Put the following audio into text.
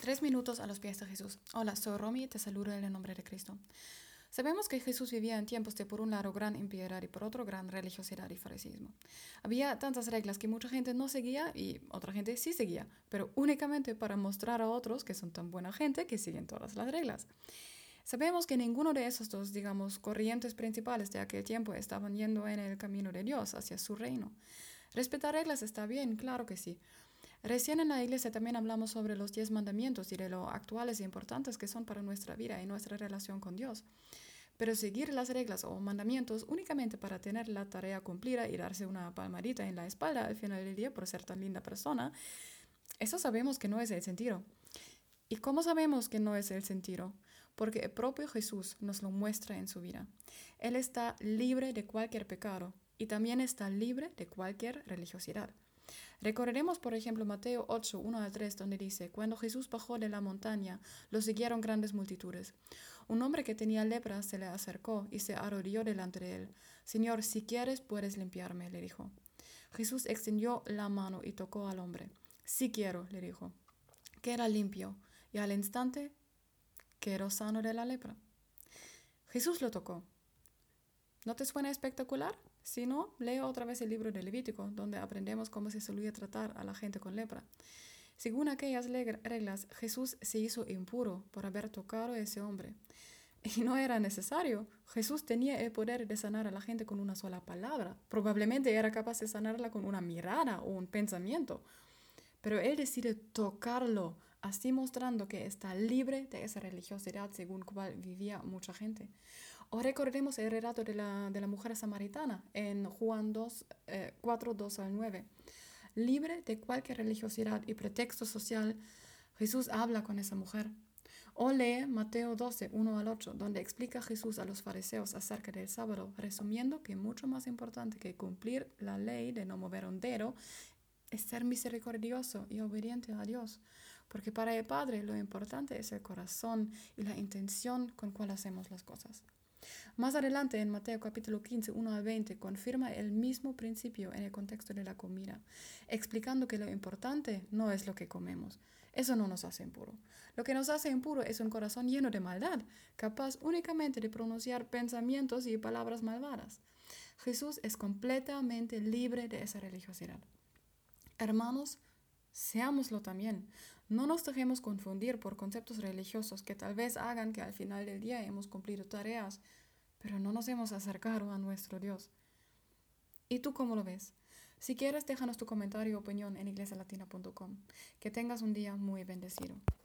Tres minutos a los pies de Jesús. Hola, soy Romy y te saludo en el nombre de Cristo. Sabemos que Jesús vivía en tiempos de, por un lado, gran impiedad y por otro, gran religiosidad y fariseísmo. Había tantas reglas que mucha gente no seguía y otra gente sí seguía, pero únicamente para mostrar a otros que son tan buena gente que siguen todas las reglas. Sabemos que ninguno de esos dos, digamos, corrientes principales de aquel tiempo estaban yendo en el camino de Dios hacia su reino. Respetar reglas está bien, claro que sí, Recién en la iglesia también hablamos sobre los diez mandamientos y de lo actuales e importantes que son para nuestra vida y nuestra relación con Dios. Pero seguir las reglas o mandamientos únicamente para tener la tarea cumplida y darse una palmadita en la espalda al final del día por ser tan linda persona, eso sabemos que no es el sentido. ¿Y cómo sabemos que no es el sentido? Porque el propio Jesús nos lo muestra en su vida. Él está libre de cualquier pecado y también está libre de cualquier religiosidad. Recorreremos, por ejemplo, Mateo 8, 1 al 3, donde dice, Cuando Jesús bajó de la montaña, lo siguieron grandes multitudes. Un hombre que tenía lepra se le acercó y se arrodilló delante de él. Señor, si quieres, puedes limpiarme, le dijo. Jesús extendió la mano y tocó al hombre. Sí quiero, le dijo. Queda limpio, y al instante quedó sano de la lepra. Jesús lo tocó. ¿No te suena espectacular? Si no, leo otra vez el libro de Levítico, donde aprendemos cómo se solía tratar a la gente con lepra. Según aquellas reglas, Jesús se hizo impuro por haber tocado a ese hombre. Y no era necesario. Jesús tenía el poder de sanar a la gente con una sola palabra. Probablemente era capaz de sanarla con una mirada o un pensamiento. Pero él decide tocarlo, así mostrando que está libre de esa religiosidad según cual vivía mucha gente. O recordemos el relato de la, de la mujer samaritana en Juan 2, 4, 2 al 9. Libre de cualquier religiosidad y pretexto social, Jesús habla con esa mujer. O lee Mateo 12, 1 al 8, donde explica Jesús a los fariseos acerca del sábado, resumiendo que mucho más importante que cumplir la ley de no mover un dedo es ser misericordioso y obediente a Dios. Porque para el Padre lo importante es el corazón y la intención con cual hacemos las cosas. Más adelante, en Mateo capítulo 15, 1 a 20, confirma el mismo principio en el contexto de la comida, explicando que lo importante no es lo que comemos. Eso no nos hace impuro. Lo que nos hace impuro es un corazón lleno de maldad, capaz únicamente de pronunciar pensamientos y palabras malvadas. Jesús es completamente libre de esa religiosidad. Hermanos, seámoslo también. No nos dejemos confundir por conceptos religiosos que tal vez hagan que al final del día hemos cumplido tareas, pero no nos hemos acercado a nuestro Dios. ¿Y tú cómo lo ves? Si quieres, déjanos tu comentario o opinión en iglesialatina.com. Que tengas un día muy bendecido.